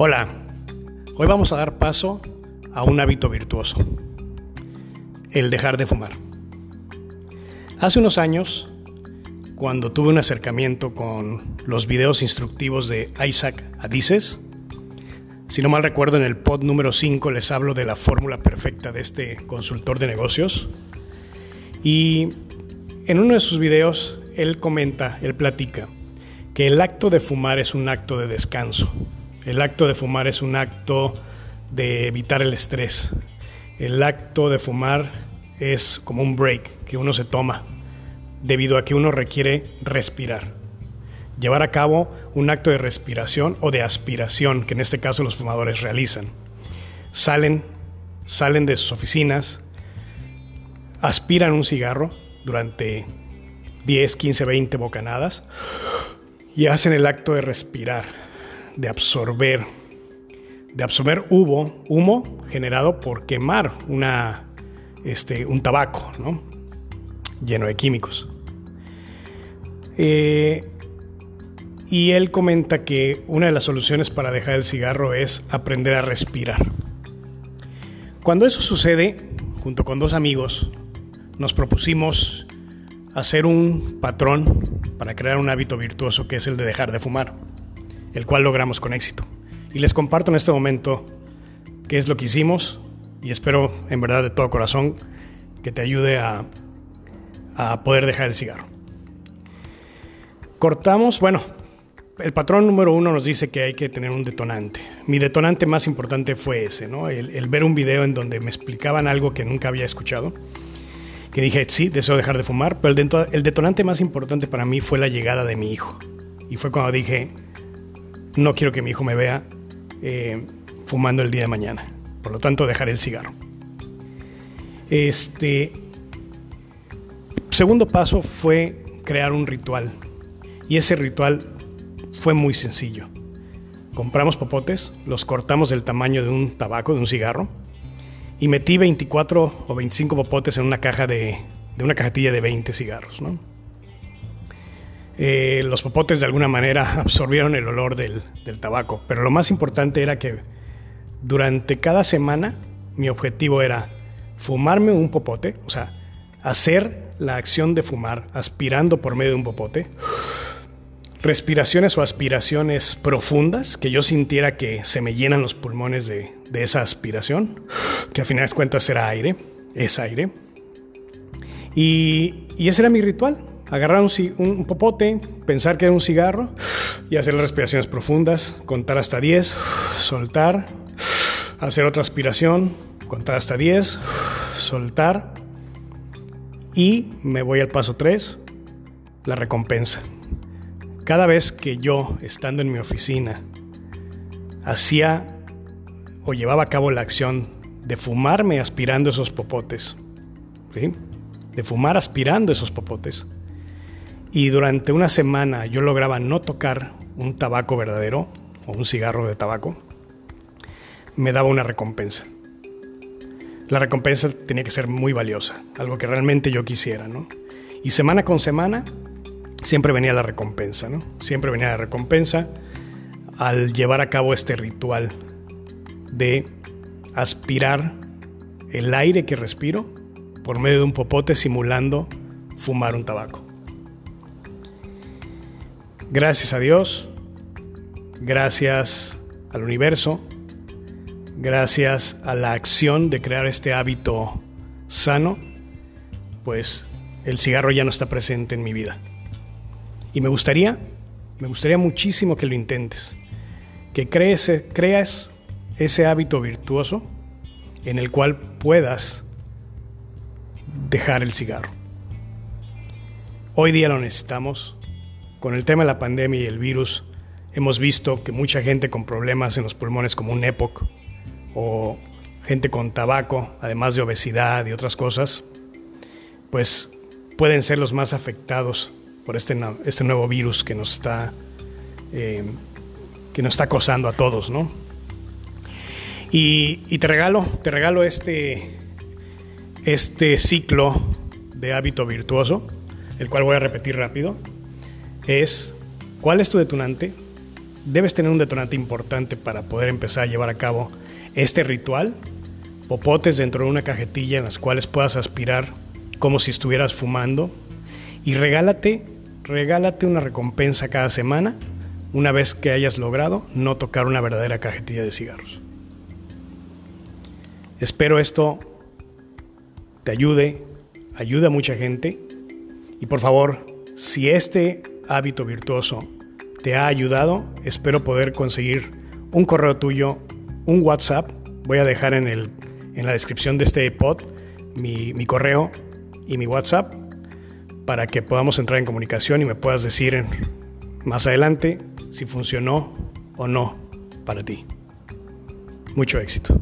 Hola, hoy vamos a dar paso a un hábito virtuoso, el dejar de fumar. Hace unos años, cuando tuve un acercamiento con los videos instructivos de Isaac Adices, si no mal recuerdo en el pod número 5 les hablo de la fórmula perfecta de este consultor de negocios y en uno de sus videos él comenta, él platica que el acto de fumar es un acto de descanso el acto de fumar es un acto de evitar el estrés. El acto de fumar es como un break que uno se toma debido a que uno requiere respirar. Llevar a cabo un acto de respiración o de aspiración que en este caso los fumadores realizan. Salen, salen de sus oficinas, aspiran un cigarro durante 10, 15, 20 bocanadas y hacen el acto de respirar de absorber, de absorber humo, humo generado por quemar una, este, un tabaco, ¿no? lleno de químicos. Eh, y él comenta que una de las soluciones para dejar el cigarro es aprender a respirar. Cuando eso sucede, junto con dos amigos, nos propusimos hacer un patrón para crear un hábito virtuoso que es el de dejar de fumar el cual logramos con éxito. Y les comparto en este momento qué es lo que hicimos y espero en verdad de todo corazón que te ayude a, poder dejar el cigarro. Cortamos, bueno, el patrón número uno nos dice que hay que tener un detonante. Mi detonante más importante fue ese, ¿no? El, ver un video en donde me explicaban algo que nunca había escuchado. Que dije, sí, deseo dejar de fumar, pero el detonante más importante para mí fue la llegada de mi hijo. Y fue cuando dije, no quiero que mi hijo me vea eh, fumando el día de mañana. Por lo tanto, dejaré el cigarro. Este segundo paso fue crear un ritual. Y ese ritual fue muy sencillo. Compramos popotes, los cortamos del tamaño de un tabaco, de un cigarro, y metí 24 o 25 popotes en una caja de, de una cajetilla de 20 cigarros, ¿no? Eh, los popotes de alguna manera absorbieron el olor del, tabaco, pero lo más importante era que durante cada semana mi objetivo era fumarme un popote, o sea, hacer la acción de fumar aspirando por medio de un popote, respiraciones o aspiraciones profundas, que yo sintiera que se me llenan los pulmones de, esa aspiración, que a final de cuentas era aire, es aire. y ese era mi ritual, agarrar un, popote, pensar que era un cigarro y hacer respiraciones profundas, contar hasta 10, soltar, hacer otra aspiración, contar hasta 10, soltar y me voy al paso 3, la recompensa. Cada vez que yo, estando en mi oficina, hacía o llevaba a cabo la acción de fumarme aspirando esos popotes, de fumar aspirando esos popotes, y durante una semana yo lograba no tocar un tabaco verdadero o un cigarro de tabaco, me daba una recompensa. La recompensa tenía que ser muy valiosa, algo que realmente yo quisiera, ¿no? Y semana con semana siempre venía la recompensa, ¿no? Siempre venía la recompensa al llevar a cabo este ritual de aspirar el aire que respiro por medio de un popote simulando fumar un tabaco. Gracias a Dios, gracias al universo, gracias a la acción de crear este hábito sano, pues el cigarro ya no está presente en mi vida. Y me gustaría, me gustaría muchísimo que lo intentes, que crees, creas ese hábito virtuoso en el cual puedas dejar el cigarro. Hoy día lo necesitamos con el tema de la pandemia y el virus, hemos visto que mucha gente con problemas en los pulmones como un EPOC o gente con tabaco, además de obesidad y otras cosas, pues pueden ser los más afectados por este, este nuevo virus que nos está eh, que nos está acosando a todos, ¿no? Y, te regalo, te regalo este, este ciclo de hábito virtuoso, el cual voy a repetir rápido es cuál es tu detonante, debes tener un detonante importante para poder empezar a llevar a cabo este ritual. Popotes dentro de una cajetilla en las cuales puedas aspirar como si estuvieras fumando. Y regálate, regálate una recompensa cada semana una vez que hayas logrado no tocar una verdadera cajetilla de cigarros. Espero esto te ayude, ayude a mucha gente y por favor, si este hábito virtuoso te ha ayudado, espero poder conseguir un correo tuyo, un WhatsApp. Voy a dejar en, el, en la descripción de este pod mi, mi correo y mi WhatsApp para que podamos entrar en comunicación y me puedas decir más adelante si funcionó o no para ti. Mucho éxito.